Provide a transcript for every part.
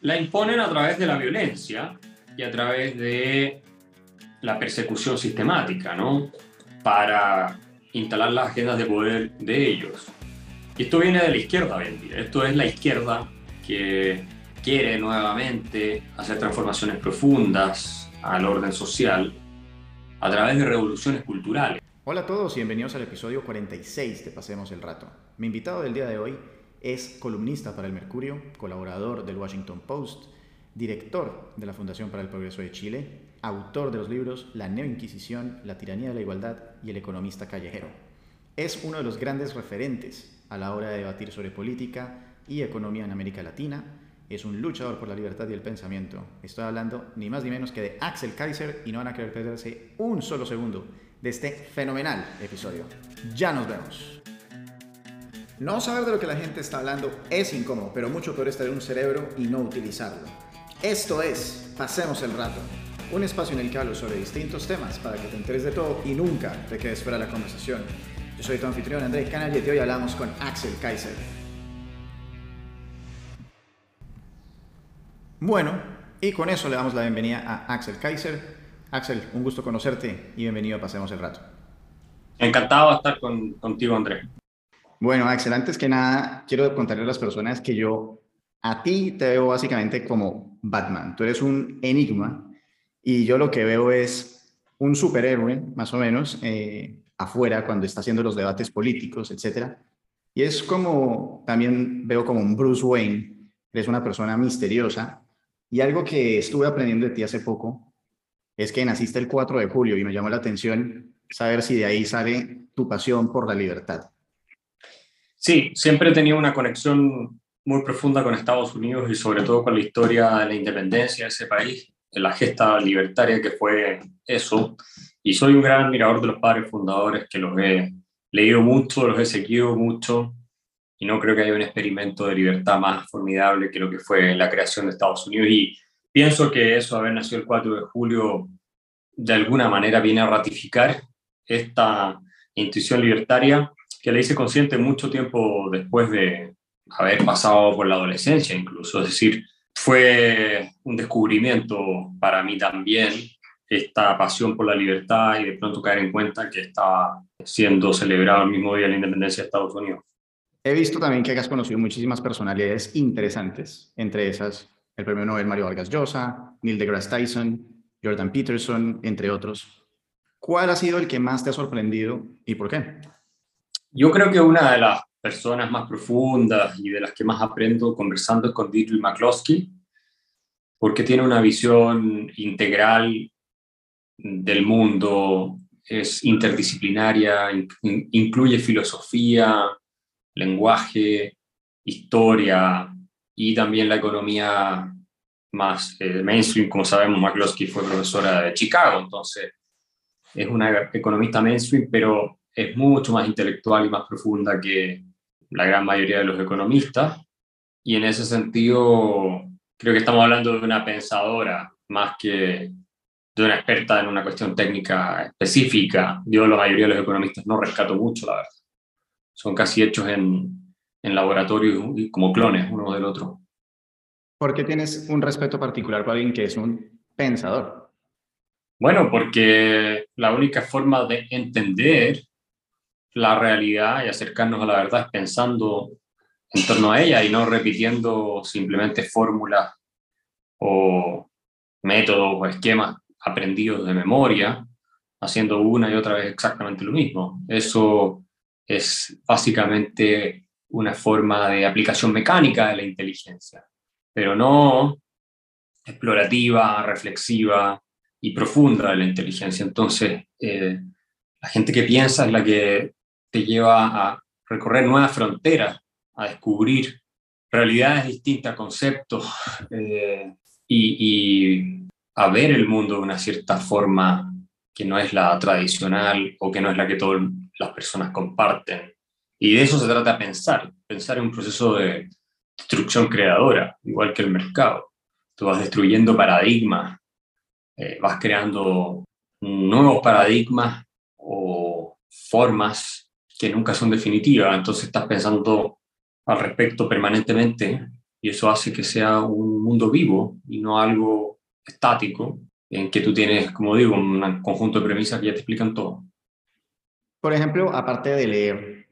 la imponen a través de la violencia y a través de la persecución sistemática, ¿no? Para instalar las agendas de poder de ellos. Y esto viene de la izquierda hoy Esto es la izquierda que quiere nuevamente hacer transformaciones profundas al orden social a través de revoluciones culturales. Hola a todos y bienvenidos al episodio 46 de Pasemos el Rato. Mi invitado del día de hoy es columnista para el Mercurio, colaborador del Washington Post, director de la Fundación para el Progreso de Chile, autor de los libros La Inquisición, La Tiranía de la Igualdad y El Economista Callejero. Es uno de los grandes referentes a la hora de debatir sobre política y economía en América Latina es un luchador por la libertad y el pensamiento. Estoy hablando ni más ni menos que de Axel Kaiser y no van a querer perderse un solo segundo de este fenomenal episodio. Ya nos vemos. No saber de lo que la gente está hablando es incómodo, pero mucho peor es tener un cerebro y no utilizarlo. Esto es Pasemos el Rato, un espacio en el que hablo sobre distintos temas para que te enteres de todo y nunca te quedes fuera de la conversación. Yo soy tu anfitrión Andrés Canal y hoy hablamos con Axel Kaiser. Bueno, y con eso le damos la bienvenida a Axel Kaiser. Axel, un gusto conocerte y bienvenido a Pasemos el Rato. Encantado de estar contigo, Andrés. Bueno, Axel, antes que nada, quiero contarle a las personas que yo a ti te veo básicamente como Batman. Tú eres un enigma y yo lo que veo es un superhéroe, más o menos, eh, afuera cuando está haciendo los debates políticos, etc. Y es como, también veo como un Bruce Wayne, eres una persona misteriosa y algo que estuve aprendiendo de ti hace poco es que naciste el 4 de julio y me llamó la atención saber si de ahí sale tu pasión por la libertad. Sí, siempre he tenido una conexión muy profunda con Estados Unidos y sobre todo con la historia de la independencia de ese país, la gesta libertaria que fue eso. Y soy un gran admirador de los padres fundadores que los he leído mucho, los he seguido mucho y no creo que haya un experimento de libertad más formidable que lo que fue la creación de Estados Unidos. Y pienso que eso, haber nacido el 4 de julio, de alguna manera viene a ratificar esta intuición libertaria que le hice consciente mucho tiempo después de haber pasado por la adolescencia incluso. Es decir, fue un descubrimiento para mí también esta pasión por la libertad y de pronto caer en cuenta que estaba siendo celebrado el mismo día de la independencia de Estados Unidos. He visto también que has conocido muchísimas personalidades interesantes, entre esas el premio Nobel Mario Vargas Llosa, Neil deGrasse Tyson, Jordan Peterson, entre otros. ¿Cuál ha sido el que más te ha sorprendido y por qué? Yo creo que una de las personas más profundas y de las que más aprendo conversando es con Dietrich McCloskey, porque tiene una visión integral del mundo, es interdisciplinaria, incluye filosofía, lenguaje, historia y también la economía más eh, mainstream. Como sabemos, McCloskey fue profesora de Chicago, entonces es una economista mainstream, pero es mucho más intelectual y más profunda que la gran mayoría de los economistas. Y en ese sentido, creo que estamos hablando de una pensadora más que de una experta en una cuestión técnica específica. Yo, la mayoría de los economistas, no rescato mucho, la verdad son casi hechos en, en laboratorio como clones uno del otro. ¿Por qué tienes un respeto particular para alguien que es un pensador? Bueno, porque la única forma de entender la realidad y acercarnos a la verdad pensando en torno a ella y no repitiendo simplemente fórmulas o métodos o esquemas aprendidos de memoria, haciendo una y otra vez exactamente lo mismo. Eso es básicamente una forma de aplicación mecánica de la inteligencia, pero no explorativa, reflexiva y profunda de la inteligencia. Entonces, eh, la gente que piensa es la que te lleva a recorrer nuevas fronteras, a descubrir realidades distintas, conceptos eh, y, y a ver el mundo de una cierta forma que no es la tradicional o que no es la que todas las personas comparten. Y de eso se trata pensar, pensar en un proceso de destrucción creadora, igual que el mercado. Tú vas destruyendo paradigmas, eh, vas creando nuevos paradigmas o formas que nunca son definitivas, entonces estás pensando al respecto permanentemente y eso hace que sea un mundo vivo y no algo estático en que tú tienes, como digo, un conjunto de premisas que ya te explican todo. Por ejemplo, aparte de leer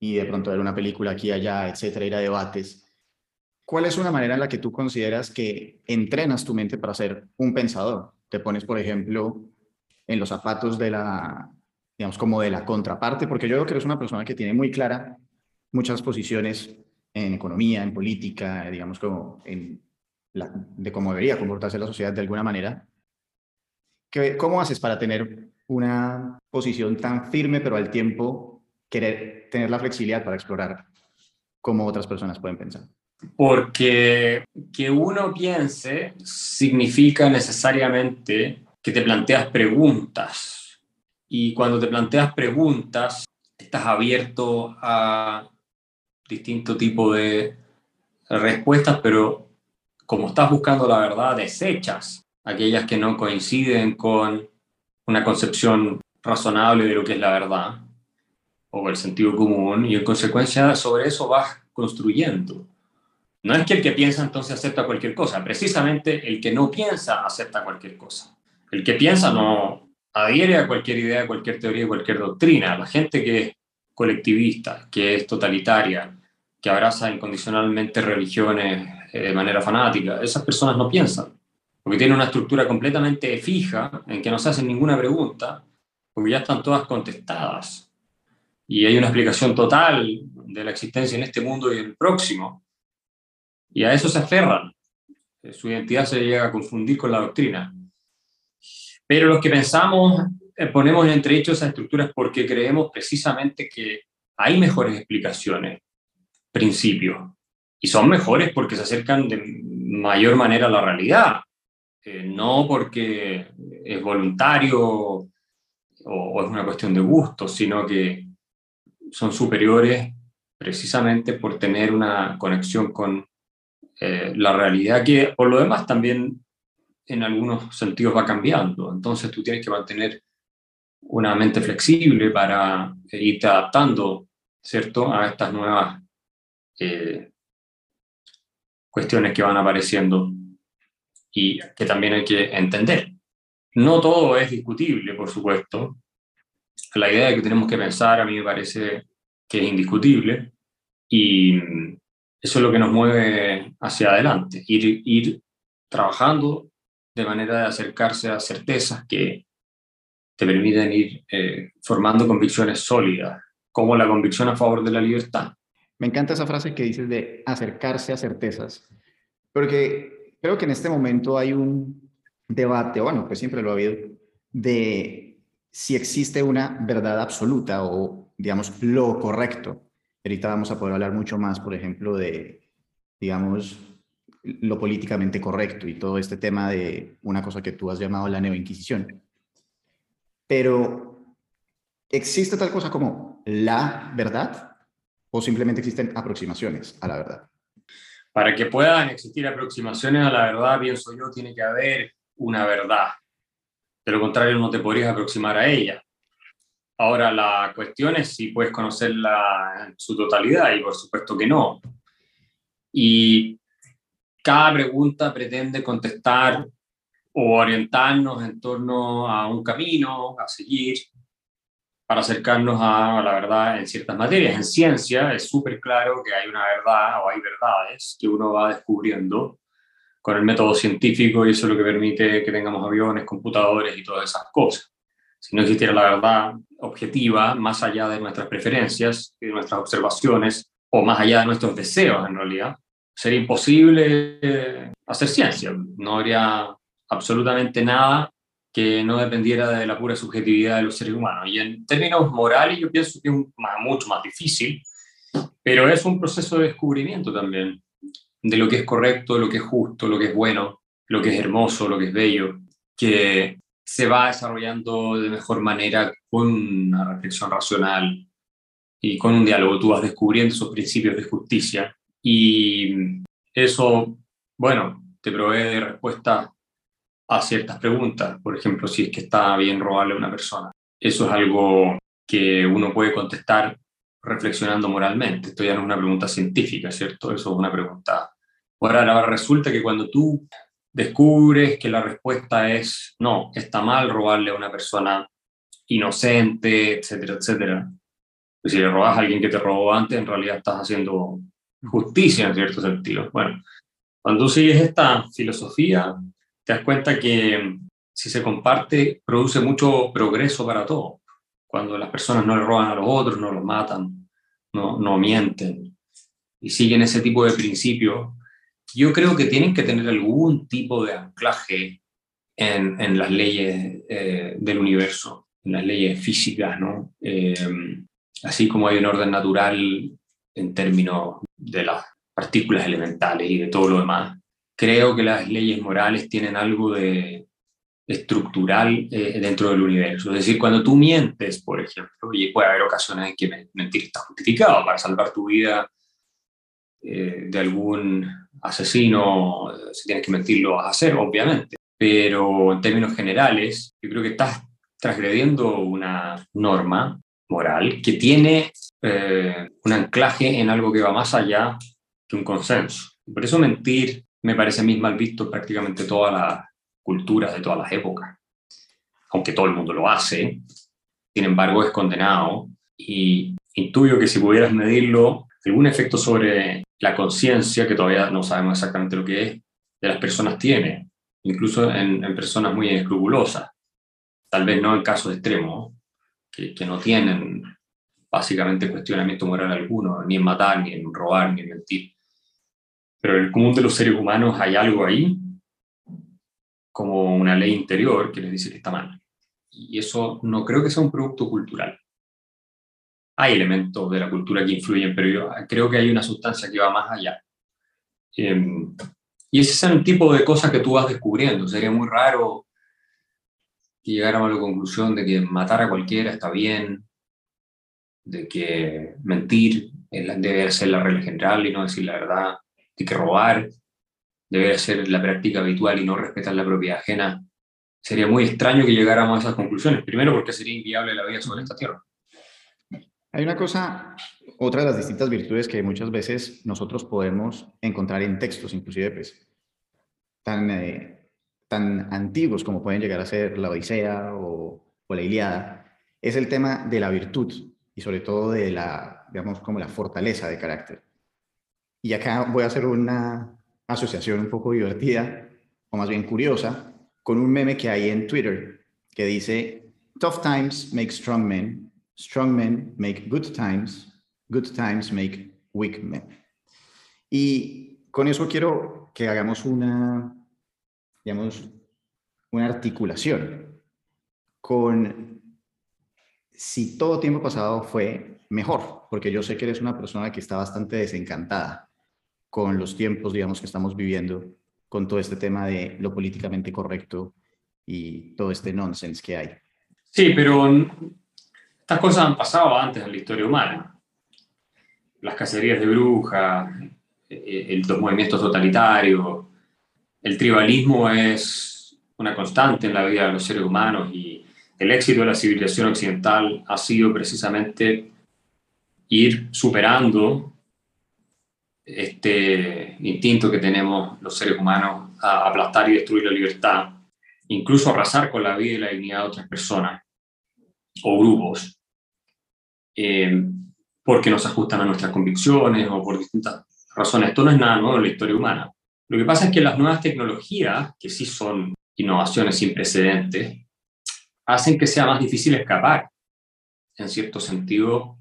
y de pronto ver una película aquí allá, etcétera, ir a debates, ¿cuál es una manera en la que tú consideras que entrenas tu mente para ser un pensador? Te pones, por ejemplo, en los zapatos de la, digamos, como de la contraparte, porque yo creo que eres una persona que tiene muy clara muchas posiciones en economía, en política, digamos, como en de cómo debería comportarse la sociedad de alguna manera. ¿Cómo haces para tener una posición tan firme, pero al tiempo querer tener la flexibilidad para explorar cómo otras personas pueden pensar? Porque que uno piense significa necesariamente que te planteas preguntas. Y cuando te planteas preguntas, estás abierto a distinto tipo de respuestas, pero como estás buscando la verdad, desechas aquellas que no coinciden con una concepción razonable de lo que es la verdad o el sentido común y en consecuencia sobre eso vas construyendo. No es que el que piensa entonces acepta cualquier cosa, precisamente el que no piensa acepta cualquier cosa. El que piensa no adhiere a cualquier idea, cualquier teoría, cualquier doctrina. La gente que es colectivista, que es totalitaria, que abraza incondicionalmente religiones eh, de manera fanática, esas personas no piensan, porque tienen una estructura completamente fija en que no se hacen ninguna pregunta, porque ya están todas contestadas. Y hay una explicación total de la existencia en este mundo y en el próximo. Y a eso se aferran. Su identidad se llega a confundir con la doctrina. Pero los que pensamos, eh, ponemos en entredicho esas estructuras porque creemos precisamente que hay mejores explicaciones principios. Y son mejores porque se acercan de mayor manera a la realidad, eh, no porque es voluntario o, es una cuestión de gusto, sino que son superiores precisamente por tener una conexión con eh, la realidad que por lo demás también en algunos sentidos va cambiando. Entonces tú tienes que mantener una mente flexible para irte adaptando, ¿cierto?, a estas nuevas eh, cuestiones que van apareciendo y que también hay que entender. No todo es discutible, por supuesto. La idea de que tenemos que pensar a mí me parece que es indiscutible y eso es lo que nos mueve hacia adelante, ir, ir trabajando de manera de acercarse a certezas que te permiten ir eh, formando convicciones sólidas, como la convicción a favor de la libertad. Me encanta esa frase que dices de acercarse a certezas, porque creo que en este momento hay un debate, bueno, pues siempre lo ha habido, de si existe una verdad absoluta o, digamos, lo correcto. Ahorita vamos a poder hablar mucho más, por ejemplo, de, digamos, lo políticamente correcto y todo este tema de una cosa que tú has llamado la neoinquisición. Pero, ¿existe tal cosa como la verdad? o simplemente existen aproximaciones a la verdad? Para que puedan existir aproximaciones a la verdad, pienso yo, tiene que haber una verdad. De lo contrario, no te podrías aproximar a ella. Ahora, la cuestión es si puedes conocerla en su totalidad, y por supuesto que no. Y cada pregunta pretende contestar o orientarnos en torno a un camino a seguir, para acercarnos a la verdad en ciertas materias. En ciencia es súper claro que hay una verdad o hay verdades que uno va descubriendo con el método científico y eso es lo que permite que tengamos aviones, computadores y todas esas cosas. Si no existiera la verdad objetiva, más allá de nuestras preferencias y de nuestras observaciones, o más allá de nuestros deseos en realidad, sería imposible eh, hacer ciencia. No habría absolutamente nada que no dependiera de la pura subjetividad de los seres humanos. Y en términos morales yo pienso que es mucho más difícil, pero es un proceso de descubrimiento también de lo que es correcto, lo que es justo, lo que es bueno, lo que es hermoso, lo que es bello, que se va desarrollando de mejor manera con una reflexión racional y con un diálogo. Tú vas descubriendo esos principios de justicia y eso, bueno, te provee de respuestas a ciertas preguntas, por ejemplo, si es que está bien robarle a una persona. Eso es algo que uno puede contestar reflexionando moralmente. Esto ya no es una pregunta científica, ¿cierto? Eso es una pregunta Ahora, resulta que cuando tú descubres que la respuesta es no, está mal robarle a una persona inocente, etcétera, etcétera. Pues si le robas a alguien que te robó antes, en realidad estás haciendo justicia en cierto sentido. Bueno, cuando sigues esta filosofía, te das cuenta que si se comparte, produce mucho progreso para todos. Cuando las personas no le roban a los otros, no los matan, no, no mienten y siguen ese tipo de principios, yo creo que tienen que tener algún tipo de anclaje en, en las leyes eh, del universo, en las leyes físicas, ¿no? Eh, así como hay un orden natural en términos de las partículas elementales y de todo lo demás. Creo que las leyes morales tienen algo de estructural eh, dentro del universo. Es decir, cuando tú mientes, por ejemplo, y puede haber ocasiones en que mentir está justificado para salvar tu vida eh, de algún asesino, si tienes que mentir lo vas a hacer, obviamente. Pero en términos generales, yo creo que estás transgrediendo una norma moral que tiene eh, un anclaje en algo que va más allá que un consenso. Por eso mentir me parece a mí mal visto prácticamente todas las culturas de todas las épocas. Aunque todo el mundo lo hace, sin embargo es condenado y intuyo que si pudieras medirlo, algún efecto sobre la conciencia, que todavía no sabemos exactamente lo que es, de las personas tiene, incluso en, personas muy escrupulosas. Tal vez no en casos extremos, que no tienen básicamente cuestionamiento moral alguno, ni en matar, ni en robar, ni en mentir. Pero en el común de los seres humanos hay algo ahí, como una ley interior que les dice que está mal. Y eso no creo que sea un producto cultural. Hay elementos de la cultura que influyen, pero yo creo que hay una sustancia que va más allá. Em, y ese es el tipo de cosas que tú vas descubriendo. Sería muy raro que llegáramos a la conclusión de que matar a cualquiera está bien, de que mentir debe ser la regla general y no decir la verdad, de que robar debe ser la práctica habitual y no respetar la propiedad ajena. Sería muy extraño que llegáramos a esas conclusiones. Primero porque sería inviable la vida sobre esta tierra. Hay una cosa, otra de las distintas virtudes que muchas veces nosotros podemos encontrar en textos, inclusive pues, tan, eh, tan antiguos como pueden llegar a ser la Odisea o, o la Iliada, es el tema de la virtud y sobre todo de la, digamos, como la fortaleza de carácter. Y acá voy a hacer una asociación un poco divertida, o más bien curiosa, con un meme que hay en Twitter que dice, Tough times make strong men, strong men make good times, good times make weak men. Y con eso quiero que hagamos una, digamos, una articulación con si todo tiempo pasado fue mejor, porque yo sé que eres una persona que está bastante desencantada con los tiempos, digamos, que estamos viviendo, con todo este tema de lo políticamente correcto y todo este nonsense que hay. Sí, pero estas cosas han pasado antes en la historia humana. Las cacerías de brujas, eh, los movimientos totalitarios, el tribalismo es una constante en la vida de los seres humanos y el éxito de la civilización occidental ha sido precisamente ir superando este instinto que tenemos los seres humanos a aplastar y destruir la libertad, incluso arrasar con la vida y la dignidad de otras personas o grupos, eh, porque nos ajustan a nuestras convicciones o por distintas razones. Esto no es nada nuevo en la historia humana. Lo que pasa es que las nuevas tecnologías, que sí son innovaciones sin precedentes, hacen que sea más difícil escapar, en cierto sentido,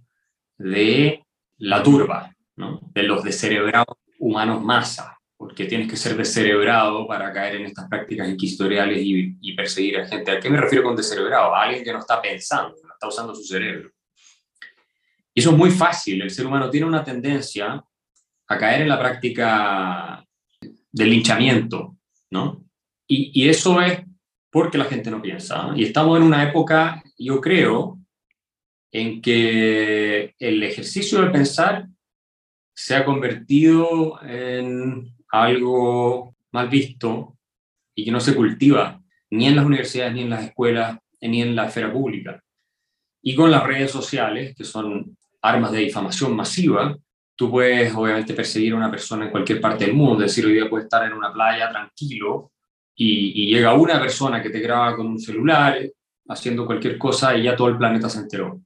de la turba, de los descerebrados humanos masa, porque tienes que ser descerebrado para caer en estas prácticas inquisitoriales y, perseguir a gente. ¿A qué me refiero con descerebrado? A alguien que no está pensando, no está usando su cerebro. Y eso es muy fácil. El ser humano tiene una tendencia a caer en la práctica del linchamiento, ¿no? Y, eso es porque la gente no piensa. Y estamos en una época, yo creo, en que el ejercicio de pensar se ha convertido en algo mal visto y que no se cultiva ni en las universidades, ni en las escuelas, ni en la esfera pública. Y con las redes sociales, que son armas de difamación masiva, tú puedes obviamente perseguir a una persona en cualquier parte del mundo, es decir, hoy día puedes estar en una playa tranquilo y, y llega una persona que te graba con un celular haciendo cualquier cosa y ya todo el planeta se enteró.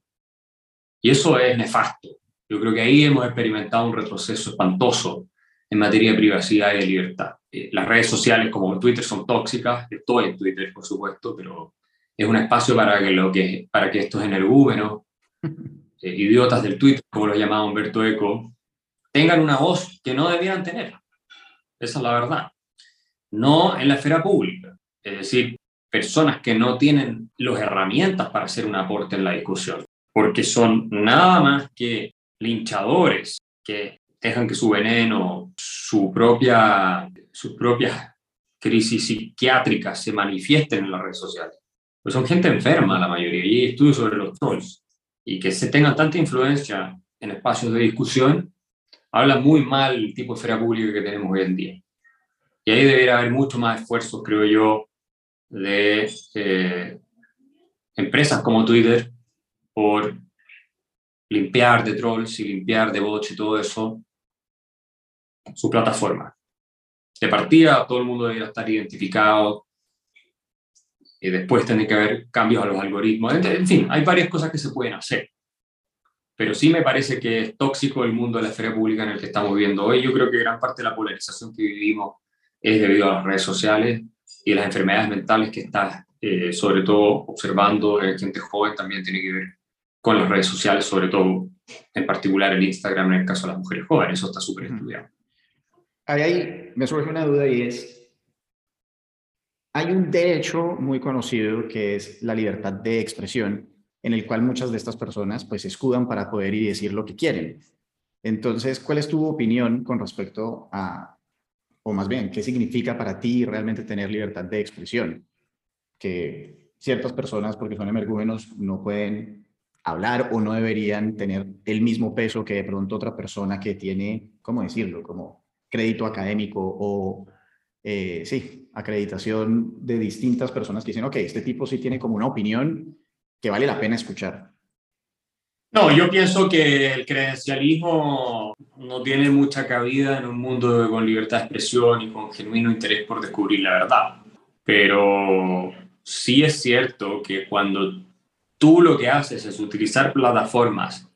Y eso es nefasto. Yo creo que ahí hemos experimentado un retroceso espantoso en materia de privacidad y de libertad. Eh, las redes sociales como Twitter son tóxicas, estoy en Twitter por supuesto, pero es un espacio para que, lo que, para que estos energúmenos, eh, idiotas del Twitter, como lo llamaba Humberto Eco, tengan una voz que no debieran tener. Esa es la verdad. No en la esfera pública. Es decir, personas que no tienen las herramientas para hacer un aporte en la discusión, porque son nada más que linchadores que dejan que su veneno, su propia, sus propias crisis psiquiátricas se manifiesten en las redes sociales. Pues son gente enferma la mayoría, y hay estudios sobre los trolls, y que se tengan tanta influencia en espacios de discusión, habla muy mal el tipo de esfera pública que tenemos hoy en día. Y ahí debería haber mucho más esfuerzo, creo yo, de eh, empresas como Twitter por limpiar de trolls y limpiar de bots y todo eso su plataforma. De partida, todo el mundo debería estar identificado y después tiene que haber cambios a los algoritmos. En fin, hay varias cosas que se pueden hacer. Pero sí me parece que es tóxico el mundo de la esfera pública en el que estamos viviendo hoy. Yo creo que gran parte de la polarización que vivimos es debido a las redes sociales y las enfermedades mentales que está eh, sobre todo observando en gente joven también tiene que ver con las redes sociales, sobre todo en particular el Instagram en el caso de las mujeres jóvenes, eso está súper estudiado. Ahí, ahí me surge una duda y es, hay un derecho muy conocido que es la libertad de expresión, en el cual muchas de estas personas pues escudan para poder ir y decir lo que quieren. Entonces, ¿cuál es tu opinión con respecto a o más bien, ¿qué significa para ti realmente tener libertad de expresión? Que ciertas personas, porque son emergúmenos, no pueden hablar o no deberían tener el mismo peso que de pronto otra persona que tiene, ¿cómo decirlo? Como crédito académico o, eh, sí, acreditación de distintas personas que dicen, ok, este tipo sí tiene como una opinión que vale la pena escuchar. No, yo pienso que el credencialismo no tiene mucha cabida en un mundo con libertad de expresión y con genuino interés por descubrir la verdad. Pero sí es cierto que cuando tú lo que haces es utilizar plataformas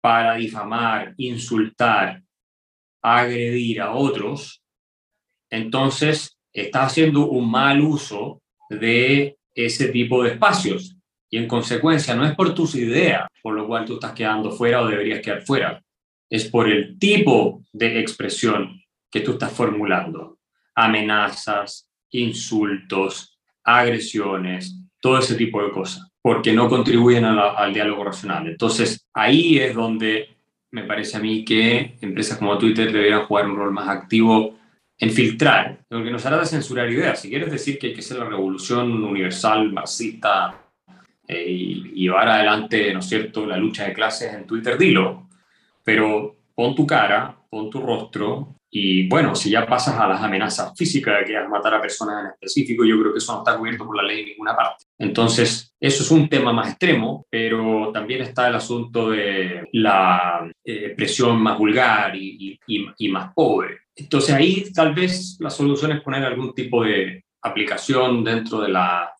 para difamar, insultar, agredir a otros, entonces estás haciendo un mal uso de ese tipo de espacios y en consecuencia no es por tus ideas por lo cual tú estás quedando fuera o deberías quedar fuera, es por el tipo de expresión que tú estás formulando. Amenazas, insultos, agresiones, todo ese tipo de cosas, porque no contribuyen al diálogo racional. Entonces, ahí es donde me parece a mí que empresas como Twitter deberían jugar un rol más activo en filtrar, lo que nos hará de censurar ideas. Si quieres decir que hay que hacer la revolución universal, marxista, eh, y, llevar adelante, ¿no es cierto?, la lucha de clases en Twitter, dilo, pero pon tu cara, pon tu rostro y bueno, si ya pasas a las amenazas físicas de que vas a matar a personas en específico, yo creo que eso no está cubierto por la ley en ninguna parte. Entonces, eso es un tema más extremo, pero también está el asunto de la eh, presión más vulgar y, y, y, más pobre. Entonces, ahí tal vez la solución es poner algún tipo de aplicación dentro de la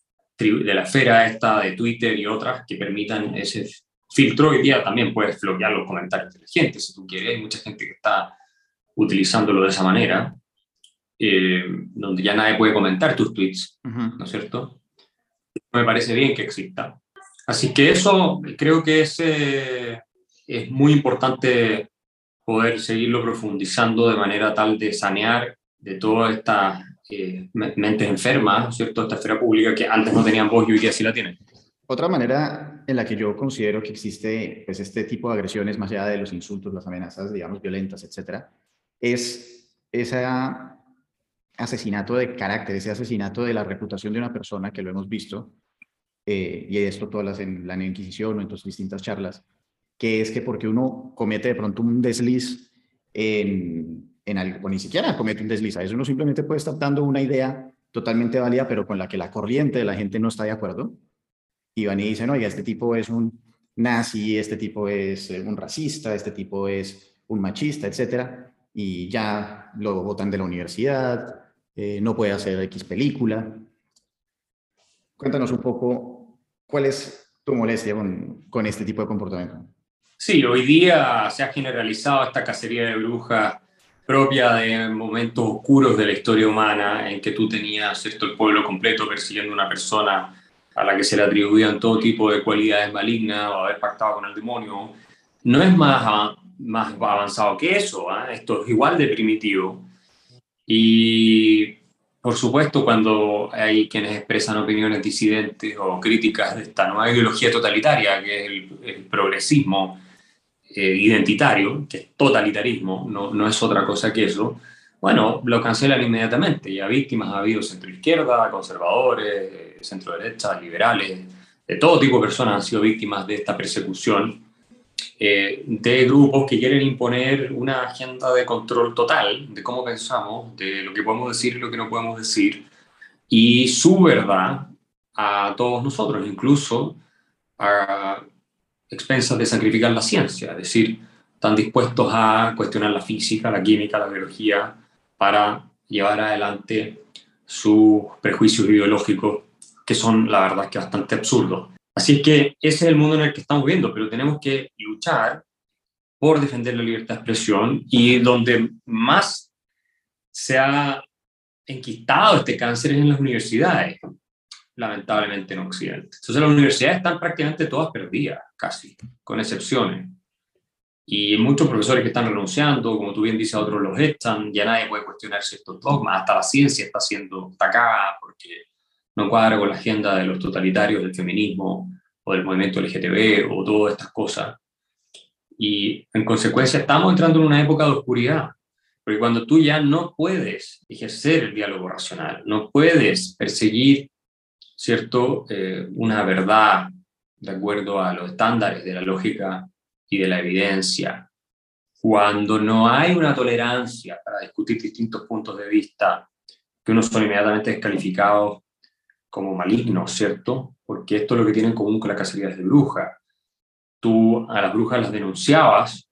de la esfera esta de Twitter y otras que permitan ese filtro. Hoy día también puedes bloquear los comentarios de la gente si tú quieres. Hay mucha gente que está utilizándolo de esa manera, eh, donde ya nadie puede comentar tus tweets, ¿no es cierto? Me parece bien que exista. Así que eso creo que es, eh, es muy importante poder seguirlo profundizando de manera tal de sanear de toda esta eh, mentes enfermas, ¿cierto? Esta esfera pública que antes no tenían voz y hoy día sí la tienen. Otra manera en la que yo considero que existe pues, este tipo de agresiones, más allá de los insultos, las amenazas, digamos, violentas, etcétera, es ese asesinato de carácter, ese asesinato de la reputación de una persona que lo hemos visto, eh, y esto todas en la Inquisición o en tus distintas charlas, que es que porque uno comete de pronto un desliz en, en algo, o ni siquiera comete un desliz. Eso uno simplemente puede estar dando una idea totalmente válida, pero con la que la corriente de la gente no está de acuerdo. Y van y dicen, oiga, este tipo es un nazi, este tipo es eh, un racista, este tipo es un machista, etcétera, y ya lo botan de la universidad, eh, no puede hacer X película. Cuéntanos un poco cuál es tu molestia con, con este tipo de comportamiento. Sí, hoy día se ha generalizado esta cacería de brujas propia de momentos oscuros de la historia humana en que tú tenías ¿cierto? el pueblo completo persiguiendo una persona a la que se le atribuían todo tipo de cualidades malignas o haber pactado con el demonio. No es más, más avanzado que eso, ¿ah? esto es igual de primitivo. Y por supuesto, cuando hay quienes expresan opiniones disidentes o críticas de esta nueva ideología totalitaria, que es el progresismo, eh, identitario, que es totalitarismo, no, no es otra cosa que eso, bueno, lo cancelan inmediatamente. Ya víctimas ha habido centro-izquierda, conservadores, centro-derecha, liberales, de todo tipo de personas han sido víctimas de esta persecución eh, de grupos que quieren imponer una agenda de control total de cómo pensamos, de lo que podemos decir y lo que no podemos decir, y su verdad a todos nosotros, incluso a expensas de sacrificar la ciencia, es decir, están dispuestos a cuestionar la física, la química, la biología, para llevar adelante sus prejuicios ideológicos, que son, la verdad, que bastante absurdos. Así es que ese es el mundo en el que estamos viviendo, pero tenemos que luchar por defender la libertad de expresión y donde más se ha enquistado este cáncer es en las universidades lamentablemente en Occidente. Entonces las universidades están prácticamente todas perdidas, casi, con excepciones. Y muchos profesores que están renunciando, como tú bien dices, otros los echan, ya nadie puede cuestionar ciertos dogmas, hasta la ciencia está siendo atacada porque no cuadra con la agenda de los totalitarios del feminismo o del movimiento LGTB o todas estas cosas. Y en consecuencia estamos entrando en una época de oscuridad, porque cuando tú ya no puedes ejercer el diálogo racional, no puedes perseguir ¿cierto? Eh, una verdad de acuerdo a los estándares de la lógica y de la evidencia, cuando no hay una tolerancia para discutir distintos puntos de vista que unos son inmediatamente descalificados como malignos, ¿cierto? Porque esto es lo que tienen en común con las cacerías de brujas. Tú a las brujas las denunciabas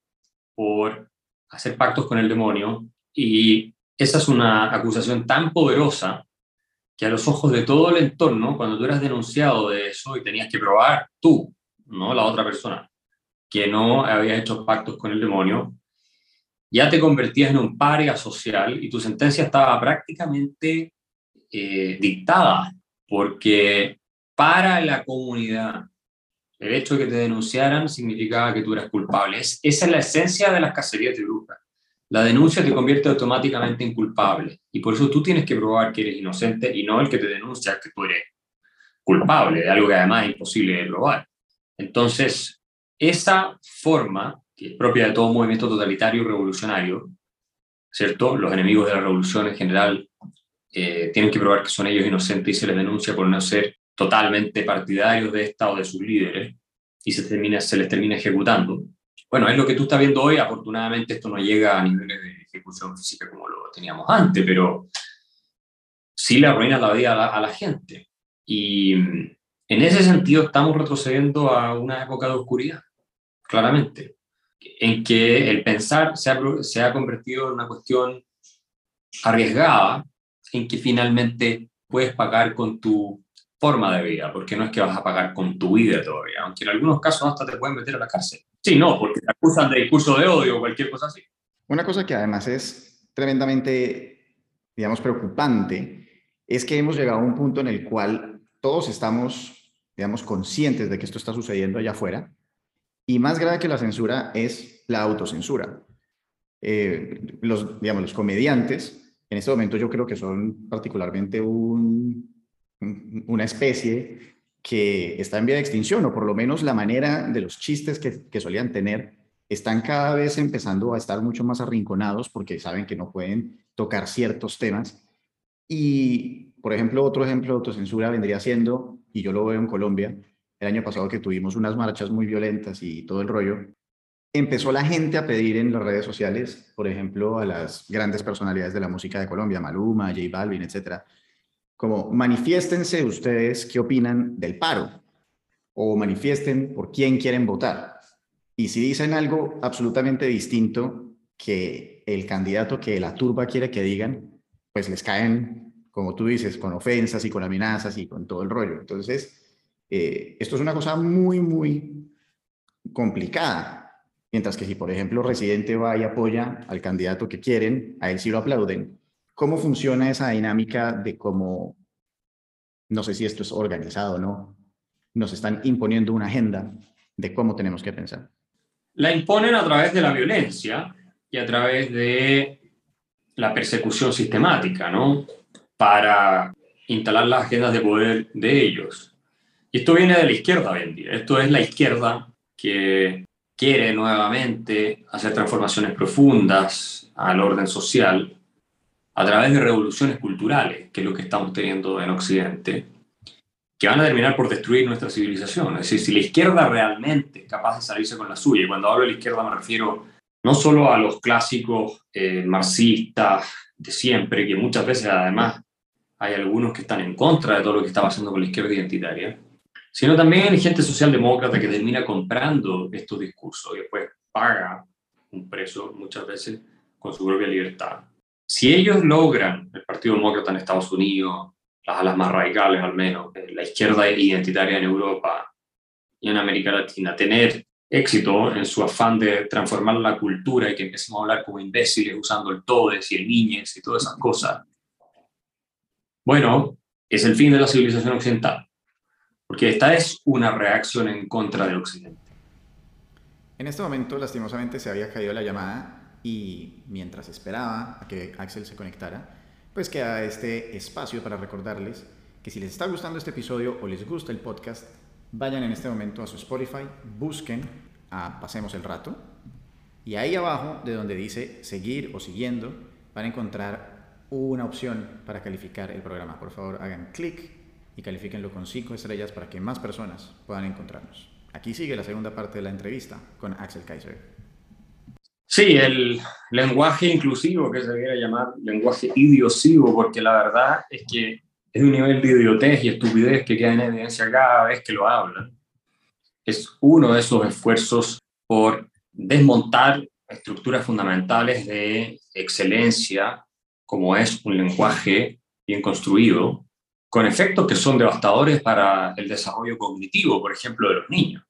por hacer pactos con el demonio y esa es una acusación tan poderosa que a los ojos de todo el entorno, cuando tú eras denunciado de eso y tenías que probar tú, no la otra persona, que no habías hecho pactos con el demonio, ya te convertías en un paria social y tu sentencia estaba prácticamente eh, dictada, porque para la comunidad el hecho de que te denunciaran significaba que tú eras culpable. esa es la esencia de las cacerías de brujas la denuncia te convierte automáticamente en culpable. Y por eso tú tienes que probar que eres inocente y no el que te denuncia que tú eres culpable de algo que además es imposible de probar. Entonces, esa forma, que es propia de todo movimiento totalitario revolucionario, ¿cierto? Los enemigos de la revolución en general eh, tienen que probar que son ellos inocentes y se les denuncia por no ser totalmente partidarios de esta o de sus líderes y se, les termina ejecutando. Bueno, es lo que tú estás viendo hoy. Afortunadamente esto no llega a niveles de ejecución física como lo teníamos antes, pero sí le arruina la vida a la, gente. Y mm, en ese sentido estamos retrocediendo a una época de oscuridad, claramente, en que el pensar se ha, se ha convertido en una cuestión arriesgada, en que finalmente puedes pagar con tu forma de vida, porque no es que vas a pagar con tu vida todavía, aunque en algunos casos hasta te pueden meter a la cárcel. Sí, no, porque te acusan de discurso de odio o cualquier cosa así. Una cosa que además es tremendamente, digamos, preocupante es que hemos llegado a un punto en el cual todos estamos, digamos, conscientes de que esto está sucediendo allá afuera y más grave que la censura es la autocensura. Eh, los, digamos, los comediantes, en este momento yo creo que son particularmente un, una especie que está en vía de extinción, o por lo menos la manera de los chistes que, solían tener están cada vez empezando a estar mucho más arrinconados porque saben que no pueden tocar ciertos temas. Y, por ejemplo, otro ejemplo de autocensura vendría siendo, y yo lo veo en Colombia, el año pasado que tuvimos unas marchas muy violentas y todo el rollo, empezó la gente a pedir en las redes sociales, por ejemplo, a las grandes personalidades de la música de Colombia, Maluma, J Balvin, etcétera, como manifiéstense ustedes qué opinan del paro o manifiesten por quién quieren votar. Y si dicen algo absolutamente distinto que el candidato que la turba quiere que digan, pues les caen, como tú dices, con ofensas y con amenazas y con todo el rollo. Entonces, eh, esto es una cosa muy, muy complicada. Mientras que si, por ejemplo, Residente va y apoya al candidato que quieren, a él sí lo aplauden. ¿Cómo funciona esa dinámica de cómo, no sé si esto es organizado o no, nos están imponiendo una agenda de cómo tenemos que pensar? La imponen a través de la violencia y a través de la persecución sistemática, ¿no? Para instalar las agendas de poder de ellos. Y esto viene de la izquierda hoy en día. Esto es la izquierda que quiere nuevamente hacer transformaciones profundas al orden social a través de revoluciones culturales, que es lo que estamos teniendo en Occidente, que van a terminar por destruir nuestra civilización. Es decir, si la izquierda realmente es capaz de salirse con la suya, y cuando hablo de la izquierda me refiero no solo a los clásicos eh, marxistas de siempre, que muchas veces además hay algunos que están en contra de todo lo que está pasando con la izquierda identitaria, sino también gente socialdemócrata que termina comprando estos discursos y después paga un precio muchas veces con su propia libertad. Si ellos logran, el Partido Demócrata en Estados Unidos, las alas más radicales al menos, eh, la izquierda identitaria en Europa y en América Latina, tener éxito en su afán de transformar la cultura y que empecemos a hablar como imbéciles usando el todes y el niñez y todas esas cosas, bueno, es el fin de la civilización occidental, porque esta es una reacción en contra de Occidente. En este momento, lastimosamente, se había caído la llamada y mientras esperaba a que Axel se conectara, pues queda este espacio para recordarles que si les está gustando este episodio o les gusta el podcast, vayan en este momento a su Spotify, busquen a Pasemos el Rato y ahí abajo de donde dice seguir o siguiendo van a encontrar una opción para calificar el programa. Por favor, hagan clic y califíquenlo con 5 estrellas para que más personas puedan encontrarnos. Aquí sigue la segunda parte de la entrevista con Axel Kaiser. Sí, el lenguaje inclusivo, que se debería llamar lenguaje idiosivo, porque la verdad es que es un nivel de idiotez y estupidez que queda en evidencia cada vez que lo hablan. Es uno de esos esfuerzos por desmontar estructuras fundamentales de excelencia, como es un lenguaje bien construido, con efectos que son devastadores para el desarrollo cognitivo, por ejemplo, de los niños.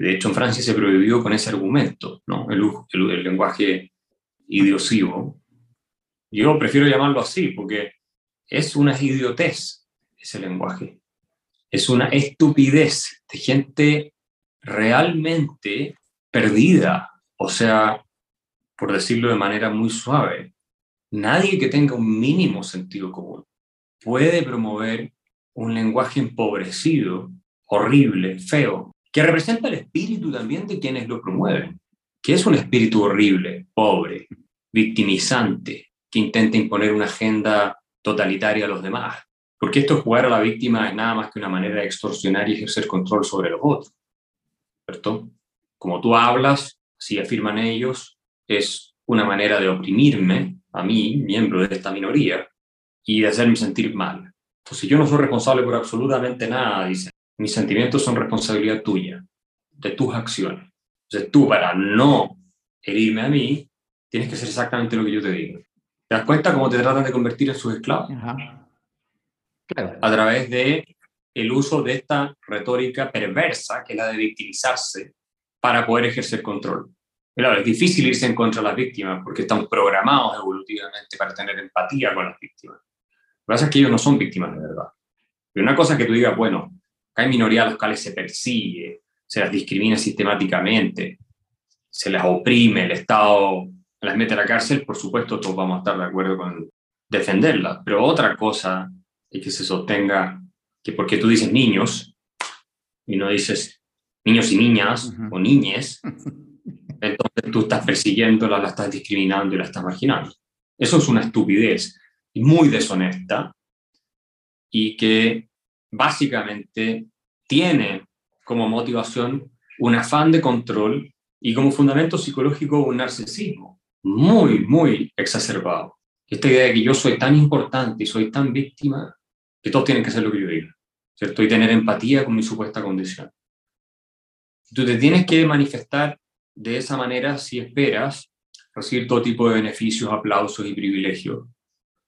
De hecho, en Francia se prohibió con ese argumento, ¿no? el, el, lenguaje idiosivo. Yo prefiero llamarlo así, porque es una idiotez ese lenguaje. Es una estupidez de gente realmente perdida. O sea, por decirlo de manera muy suave, nadie que tenga un mínimo sentido común puede promover un lenguaje empobrecido, horrible, feo, que representa el espíritu también de quienes lo promueven, que es un espíritu horrible, pobre, victimizante, que intenta imponer una agenda totalitaria a los demás. Porque esto es jugar a la víctima es nada más que una manera de extorsionar y ejercer control sobre los otros. ¿Cierto? Como tú hablas, si afirman ellos, es una manera de oprimirme a mí, miembro de esta minoría, y de hacerme sentir mal. Entonces yo no soy responsable por absolutamente nada, dicen. Mis sentimientos son responsabilidad tuya, de tus acciones. Entonces tú, para no herirme a mí, tienes que hacer exactamente lo que yo te digo. ¿Te das cuenta cómo te tratan de convertir en sus esclavos? Claro. A través de el uso de esta retórica perversa, que es la de victimizarse, para poder ejercer control. Claro, es difícil irse en contra de las víctimas porque están programados evolutivamente para tener empatía con las víctimas. Lo que pasa es que ellos no son víctimas de verdad. Pero una cosa es que tú digas, bueno, hay minorías a las cuales se persigue, se las discrimina sistemáticamente, se las oprime, el Estado las mete a la cárcel, por supuesto todos vamos a estar de acuerdo con defenderlas, pero otra cosa es que se sostenga que porque tú dices niños y no dices niños y niñas o niñes, entonces tú estás persiguiéndola, la estás discriminando y la estás marginando. Eso es una estupidez y muy deshonesta y que básicamente tiene como motivación un afán de control y como fundamento psicológico un narcisismo muy, muy exacerbado. Esta idea de que yo soy tan importante y soy tan víctima que todos tienen que hacer lo que yo diga, ¿cierto? Y tener empatía con mi supuesta condición. Tú te tienes que manifestar de esa manera si esperas recibir todo tipo de beneficios, aplausos y privilegios.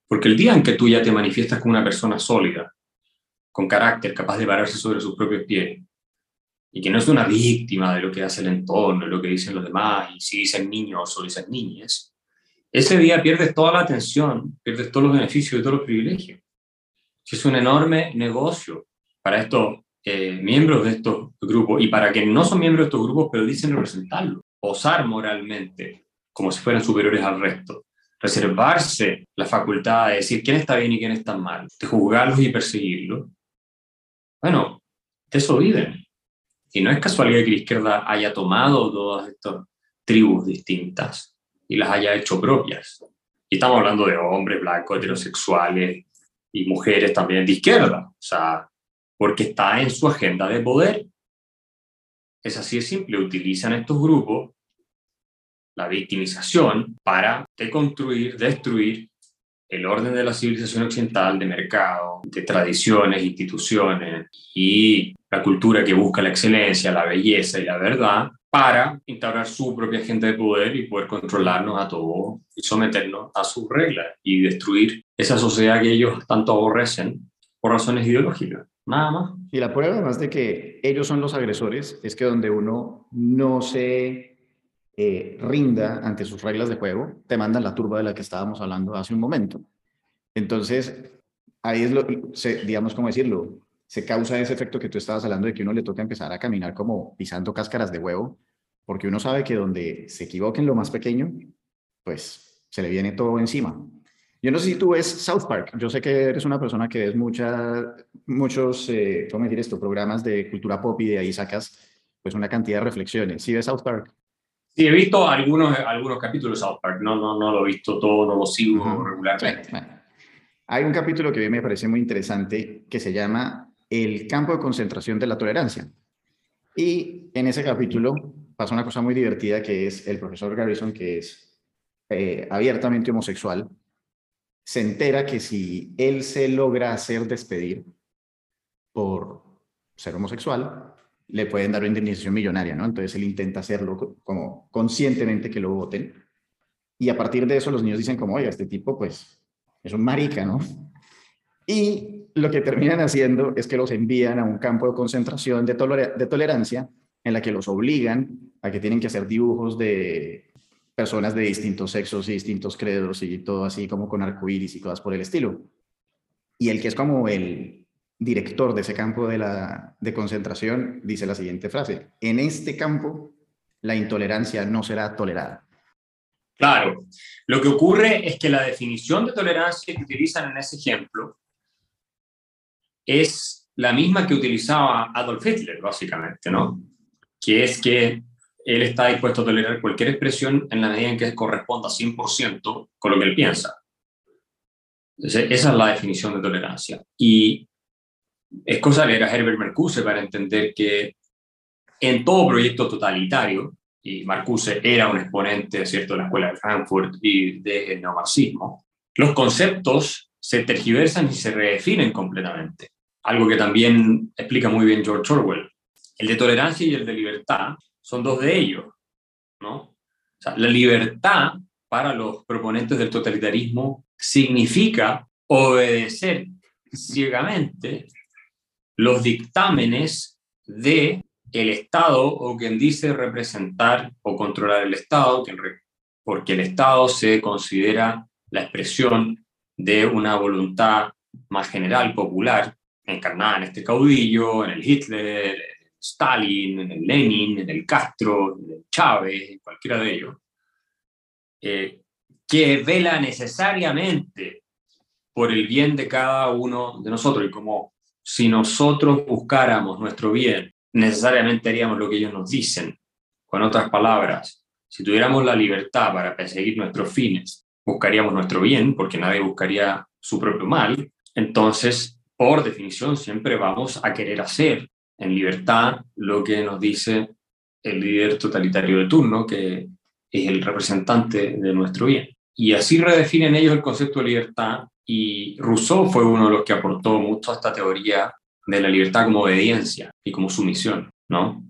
Porque el día en que tú ya te manifiestas como una persona sólida, con carácter, capaz de pararse sobre sus propios pies, y que no es una víctima de lo que hace el entorno, de lo que dicen los demás, y si dicen niños o dicen niñas, ese día pierdes toda la atención, pierdes todos los beneficios y todos los privilegios. Es un enorme negocio para estos eh, miembros de estos grupos y para quienes no son miembros de estos grupos, pero dicen representarlo, posar moralmente como si fueran superiores al resto, reservarse la facultad de decir quién está bien y quién está mal, de juzgarlos y perseguirlos. Bueno, de eso viven. Y no es casualidad que la izquierda haya tomado todas estas tribus distintas y las haya hecho propias. Y estamos hablando de hombres blancos, heterosexuales y mujeres también de izquierda. O sea, porque está en su agenda de poder. Es así de simple, utilizan estos grupos la victimización para deconstruir, destruir el orden de la civilización occidental, de mercado, de tradiciones, instituciones y la cultura que busca la excelencia, la belleza y la verdad para instaurar su propia agenda de poder y poder controlarnos a todos y someternos a sus reglas y destruir esa sociedad que ellos tanto aborrecen por razones ideológicas. Nada más. Y la prueba además de que ellos son los agresores es que donde uno no se eh, rinda ante sus reglas de juego, te mandan la turba de la que estábamos hablando hace un momento. Entonces, ahí es lo, digamos, ¿cómo decirlo? Se causa ese efecto que tú estabas hablando de que uno le toca empezar a caminar como pisando cáscaras de huevo, porque uno sabe que donde se equivoque en lo más pequeño, pues se le viene todo encima. Yo no sé si tú ves South Park. Yo sé que eres una persona que ves mucha, muchos, eh, ¿cómo decir esto? Programas de cultura pop y de ahí sacas pues una cantidad de reflexiones. ¿Sí ves South Park? Sí, he visto algunos, algunos capítulos de South Park. No, no, no lo he visto todo, no lo sigo regularmente. Hay un capítulo que a mí me parece muy interesante que se llama El campo de concentración de la tolerancia. Y en ese capítulo pasa una cosa muy divertida que es el profesor Garrison, que es eh, abiertamente homosexual, se entera que si él se logra hacer despedir por ser homosexual, le pueden dar una indemnización millonaria, ¿no? Entonces él intenta hacerlo como conscientemente que lo voten. Y a partir de eso los niños dicen como, oye, este tipo pues es un marica, ¿no? Y lo que terminan haciendo es que los envían a un campo de concentración de, de tolerancia en la que los obligan a que tienen que hacer dibujos de personas de distintos sexos y distintos credos y todo así como con arcoíris y cosas por el estilo. Y el que es como el director de ese campo de, la, de concentración dice la siguiente frase, en este campo la intolerancia no será tolerada. Claro, lo que ocurre es que la definición de tolerancia que utilizan en ese ejemplo es la misma que utilizaba Adolf Hitler, básicamente, ¿no? Que es que él está dispuesto a tolerar cualquier expresión en la medida en que corresponda 100% con lo que él piensa. esa es la definición de tolerancia. Y es cosa de leer a Herbert Marcuse para entender que en todo proyecto totalitario, y Marcuse era un exponente ¿cierto? de la escuela de Frankfurt y del neomarxismo, los conceptos se tergiversan y se redefinen completamente. Algo que también explica muy bien George Orwell. El de tolerancia y el de libertad son dos de ellos, ¿no? la libertad para los proponentes del totalitarismo significa obedecer ciegamente los dictámenes de el Estado o quien dice representar o controlar el Estado, porque el Estado se considera la expresión de una voluntad más general, popular, encarnada en este caudillo, en el Hitler, Stalin, en el Lenin, en el Castro, en el Chávez, en cualquiera de ellos, eh, que vela necesariamente por el bien de cada uno de nosotros. Y como si nosotros buscáramos nuestro bien, necesariamente haríamos lo que ellos nos dicen. Con otras palabras, si tuviéramos la libertad para perseguir nuestros fines, buscaríamos nuestro bien, porque nadie buscaría su propio mal, entonces, por definición, siempre vamos a querer hacer en libertad lo que nos dice el líder totalitario de turno, que es el representante de nuestro bien. Y así redefinen ellos el concepto de libertad y Rousseau fue uno de los que aportó mucho a esta teoría de la libertad como obediencia y como sumisión, ¿no?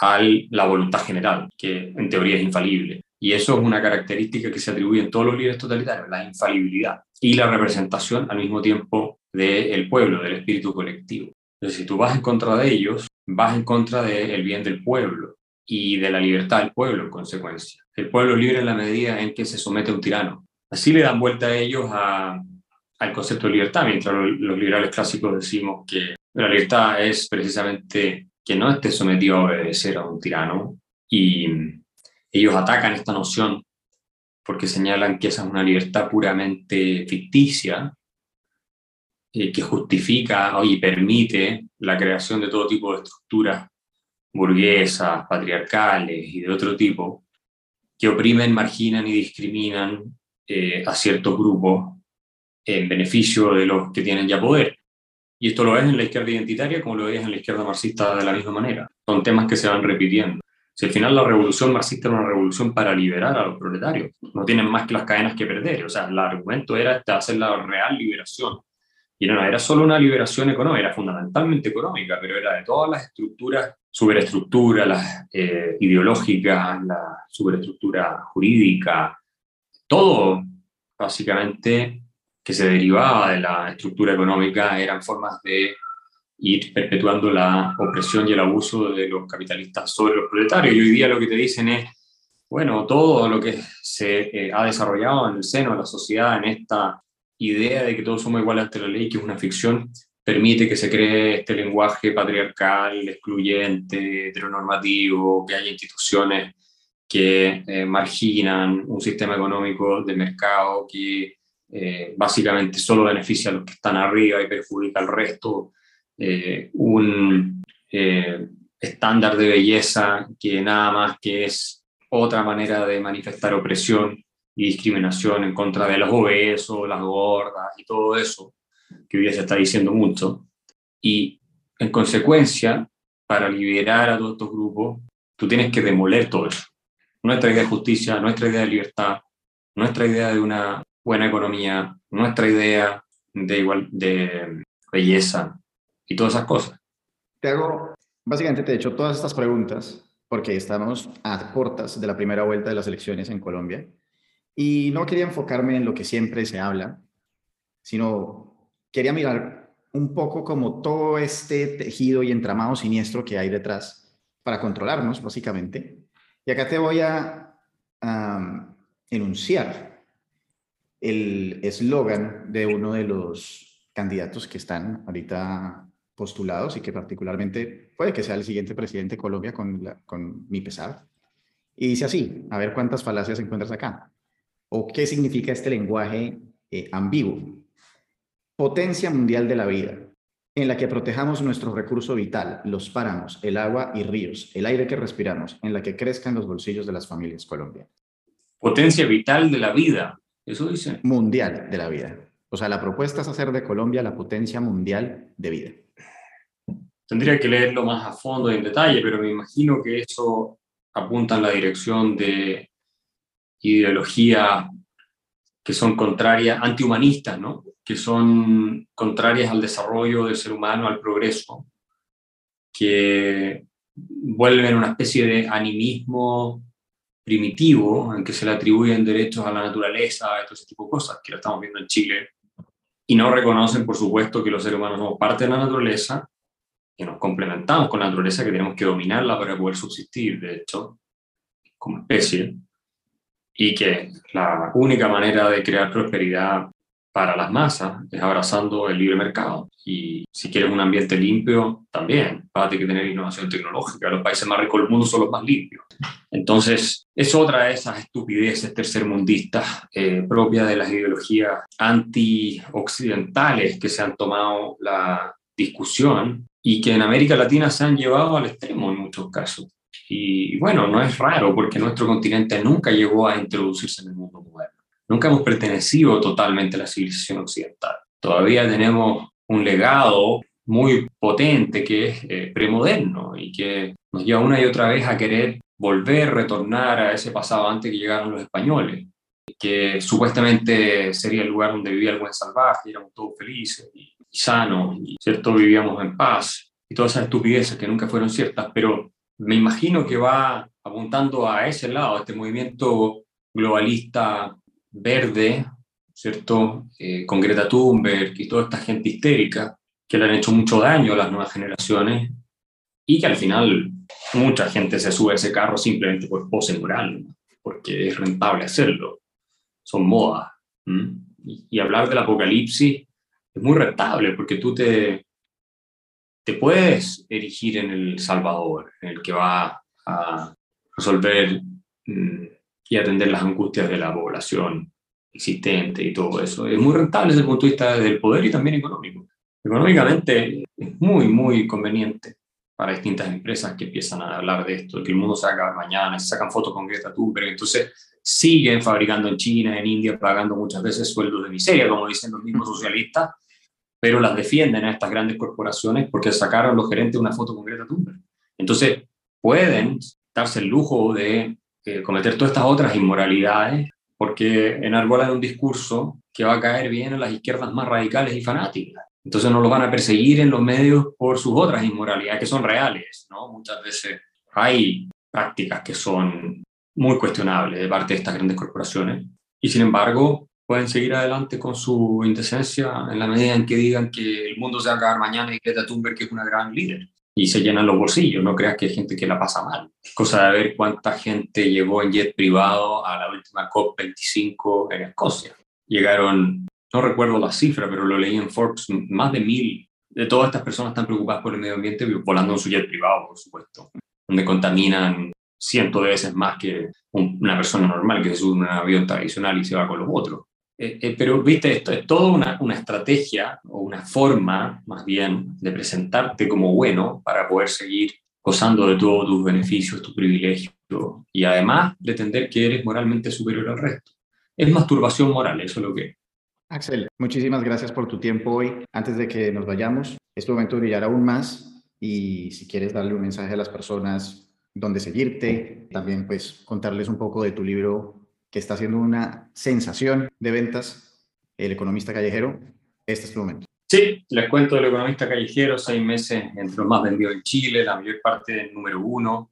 A la voluntad general, que en teoría es infalible. Y eso es una característica que se atribuye en todos los líderes totalitarios, la infalibilidad y la representación al mismo tiempo del pueblo, del espíritu colectivo. Entonces, si tú vas en contra de ellos, vas en contra del bien del pueblo y de la libertad del pueblo en consecuencia. El pueblo libre en la medida en que se somete a un tirano. Así le dan vuelta a ellos al concepto de libertad, mientras los liberales clásicos decimos que la libertad es precisamente que no esté sometido a obedecer a un tirano y ellos atacan esta noción porque señalan que esa es una libertad puramente ficticia, eh, que justifica y permite la creación de todo tipo de estructuras burguesas, patriarcales y de otro tipo, que oprimen, marginan y discriminan eh, a ciertos grupos en beneficio de los que tienen ya poder. Y esto lo ves en la izquierda identitaria como lo ves en la izquierda marxista de la misma manera. Son temas que se van repitiendo. Si al final la revolución marxista era una revolución para liberar a los proletarios, no tienen más que las cadenas que perder. O sea, el argumento era este, hacer la real liberación. Y no, era solo una liberación económica, era fundamentalmente económica, pero era de todas las estructuras, superestructuras, las eh, ideológicas, la superestructura jurídica, todo básicamente que se derivaba de la estructura económica eran formas de ir perpetuando la opresión y el abuso de los capitalistas sobre los proletarios. Y hoy día lo que te dicen es, bueno, todo lo que se eh, ha desarrollado en el seno de la sociedad, en esta idea de que todos somos iguales ante la ley, que es una ficción, permite que se cree este lenguaje patriarcal, excluyente, heteronormativo, que haya instituciones que eh, marginan un sistema económico de mercado que eh, básicamente solo beneficia a los que están arriba y perjudica al resto eh, un eh, estándar de belleza que nada más que es otra manera de manifestar opresión y discriminación en contra de los obesos, las gordas y todo eso, que hoy se está diciendo mucho. Y en consecuencia, para liberar a todos estos grupos, tú tienes que demoler todo eso. Nuestra idea de justicia, nuestra idea de libertad, nuestra idea de una buena economía, nuestra idea de, igual, de belleza, y todas esas cosas. Te hago, básicamente te he hecho todas estas preguntas porque estamos a portas de la primera vuelta de las elecciones en Colombia y no quería enfocarme en lo que siempre se habla, sino quería mirar un poco como todo este tejido y entramado siniestro que hay detrás para controlarnos, básicamente. Y acá te voy a enunciar el eslogan de uno de los candidatos que están ahorita postulados y que particularmente puede que sea el siguiente presidente de Colombia con, con mi pesar. Y dice así, a ver cuántas falacias encuentras acá. ¿O qué significa este lenguaje eh, ambiguo? Potencia mundial de la vida, en la que protejamos nuestro recurso vital, los páramos, el agua y ríos, el aire que respiramos, en la que crezcan los bolsillos de las familias colombianas. Potencia vital de la vida, eso dice. Mundial de la vida. O sea, la propuesta es hacer de Colombia la potencia mundial de vida. Tendría que leerlo más a fondo y en detalle, pero me imagino que eso apunta en la dirección de ideologías que son contrarias, antihumanistas, ¿no? que son contrarias al desarrollo del ser humano, al progreso, que vuelven una especie de animismo primitivo en que se le atribuyen derechos a la naturaleza y todo ese tipo de cosas, que lo estamos viendo en Chile, y no reconocen, por supuesto, que los seres humanos somos parte de la naturaleza que nos complementamos con la naturaleza, que tenemos que dominarla para poder subsistir, de hecho, como especie, y que la única manera de crear prosperidad para las masas es abrazando el libre mercado. Y si quieres un ambiente limpio, también vas a tener que tener innovación tecnológica. Los países más ricos del mundo son los más limpios. Entonces, es otra de esas estupideces tercermundistas eh, propias de las ideologías anti-occidentales que se han tomado la discusión y que en América Latina se han llevado al extremo en muchos casos. Y bueno, no es raro porque nuestro continente nunca llegó a introducirse en el mundo. Nunca hemos pertenecido totalmente a la civilización occidental. Todavía tenemos un legado muy potente que es eh, premoderno y que nos lleva una y otra vez a querer volver, retornar a ese pasado antes que llegaron los españoles, que supuestamente sería el lugar donde vivía el buen salvaje, y éramos todos felices. Y sano, y cierto, vivíamos en paz, y todas esas estupideces que nunca fueron ciertas, pero me imagino que va apuntando a ese lado, a este movimiento globalista verde, ¿cierto? Eh, con Greta Thunberg y toda esta gente histérica que le han hecho mucho daño a las nuevas generaciones y que al final mucha gente se sube a ese carro simplemente por pose moral, porque es rentable hacerlo. Son modas. Y, hablar del apocalipsis es muy rentable porque tú te, te puedes erigir en el Salvador, en el que va a resolver mm, y atender las angustias de la población existente y todo eso. Es muy rentable desde el punto de vista del poder y también económico. Económicamente es muy, muy conveniente para distintas empresas que empiezan a hablar de esto, que el mundo se va a acabar mañana, se sacan fotos con Greta Thunberg, entonces siguen fabricando en China, en India, pagando muchas veces sueldos de miseria, como dicen los mismos socialistas, pero las defienden a estas grandes corporaciones porque sacaron los gerentes una foto con Greta Thunberg. Entonces, pueden darse el lujo de eh, cometer todas estas otras inmoralidades porque enarbolan un discurso que va a caer bien en las izquierdas más radicales y fanáticas. Entonces no los van a perseguir en los medios por sus otras inmoralidades que son reales, ¿no? Muchas veces hay prácticas que son muy cuestionables de parte de estas grandes corporaciones y sin embargo pueden seguir adelante con su indecencia en la medida en que digan que el mundo se va a acabar mañana y Greta Thunberg que es una gran líder y se llenan los bolsillos, no creas que hay gente que la pasa mal. Cosa de ver cuánta gente llegó en jet privado a la última COP25 en Escocia. Llegaron, no recuerdo la cifra, pero lo leí en Forbes, más de mil de todas estas personas están preocupadas por el medio ambiente volando en su jet privado, por supuesto, donde contaminan cientos de veces más que una persona normal que se sube a un avión tradicional y se va con los otros. Eh, eh, pero, viste, esto es toda una, una, estrategia o una forma, más bien, de presentarte como bueno para poder seguir gozando de todos tus beneficios, tu privilegio, y además pretender que eres moralmente superior al resto. Es masturbación moral, eso es lo que Axel, muchísimas gracias por tu tiempo hoy. Antes de que nos vayamos, es tu momento de brillar aún más y si quieres darle un mensaje a las personas, dónde seguirte, también pues contarles un poco de tu libro que está haciendo una sensación de ventas, El Economista Callejero. Este es tu momento. Sí, les cuento del Economista Callejero, seis meses entre los más vendidos en Chile, la mayor parte del número uno.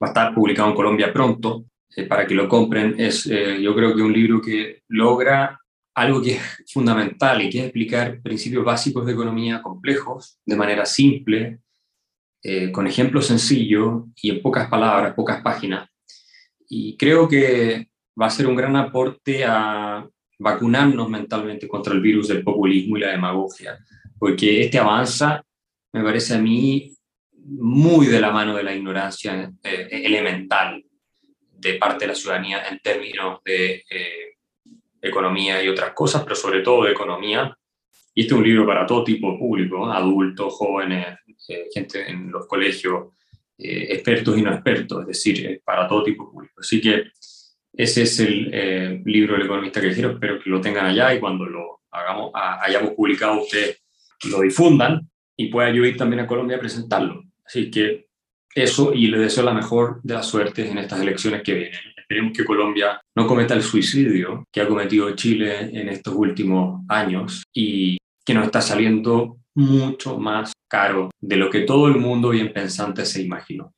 Va a estar publicado en Colombia pronto, eh, para que lo compren. Es, eh, yo creo que un libro que logra algo que es fundamental y que es explicar principios básicos de economía complejos de manera simple, eh, con ejemplos sencillos y en pocas palabras, pocas páginas, y creo que va a ser un gran aporte a vacunarnos mentalmente contra el virus del populismo y la demagogia, porque este avanza, me parece a mí, muy de la mano de la ignorancia eh, elemental de parte de la ciudadanía en términos de eh, economía y otras cosas, pero sobre todo de economía. Y este es un libro para todo tipo de público, adultos, jóvenes, eh, gente en los colegios, eh, expertos y no expertos, es decir, para todo tipo de público. Así que ese es el eh, libro del economista que quiero, espero que lo tengan allá y cuando lo hagamos, hayamos publicado ustedes lo difundan y pueda yo ir también a Colombia a presentarlo. Así que eso y le deseo la mejor de las suertes en estas elecciones que vienen. Esperemos que Colombia no cometa el suicidio que ha cometido Chile en estos últimos años y que nos está saliendo mucho más caro de lo que todo el mundo bien pensante se imaginó.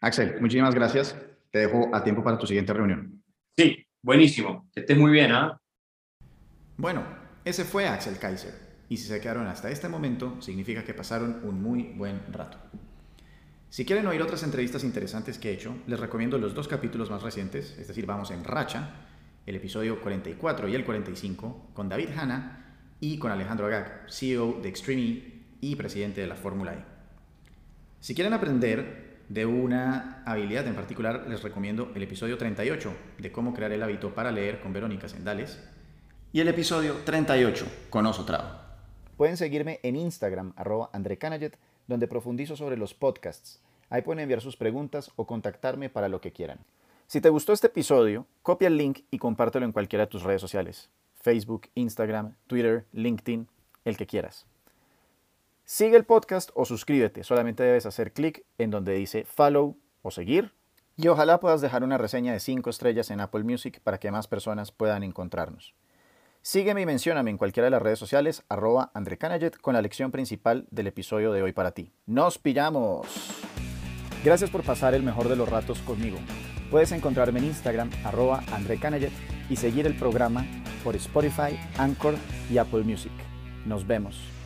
Axel, muchísimas gracias. Te dejo a tiempo para tu siguiente reunión. Sí, buenísimo. Que estés muy bien, ¿ah? Bueno, ese fue Axel Kaiser. Y si se quedaron hasta este momento, significa que pasaron un muy buen rato. Si quieren oír otras entrevistas interesantes que he hecho, les recomiendo los dos capítulos más recientes, es decir, vamos en racha, el episodio 44 y el 45, con David Hanna y con Alejandro Agag, CEO de Extreme y presidente de la Fórmula E. Si quieren aprender de una habilidad en particular, les recomiendo el episodio 38 de cómo crear el hábito para leer con Verónica Sendales y el episodio 38 con Oso Trao. Pueden seguirme en Instagram, arroba donde profundizo sobre los podcasts. Ahí pueden enviar sus preguntas o contactarme para lo que quieran. Si te gustó este episodio, copia el link y compártelo en cualquiera de tus redes sociales. Facebook, Instagram, Twitter, LinkedIn, el que quieras. Sigue el podcast o suscríbete. Solamente debes hacer clic en donde dice follow o seguir. Y ojalá puedas dejar una reseña de 5 estrellas en Apple Music para que más personas puedan encontrarnos. Sígueme y mencióname en cualquiera de las redes sociales, arroba André con la lección principal del episodio de hoy para ti. ¡Nos pillamos! Gracias por pasar el mejor de los ratos conmigo. Puedes encontrarme en Instagram, arroba André y seguir el programa por Spotify, Anchor y Apple Music. Nos vemos.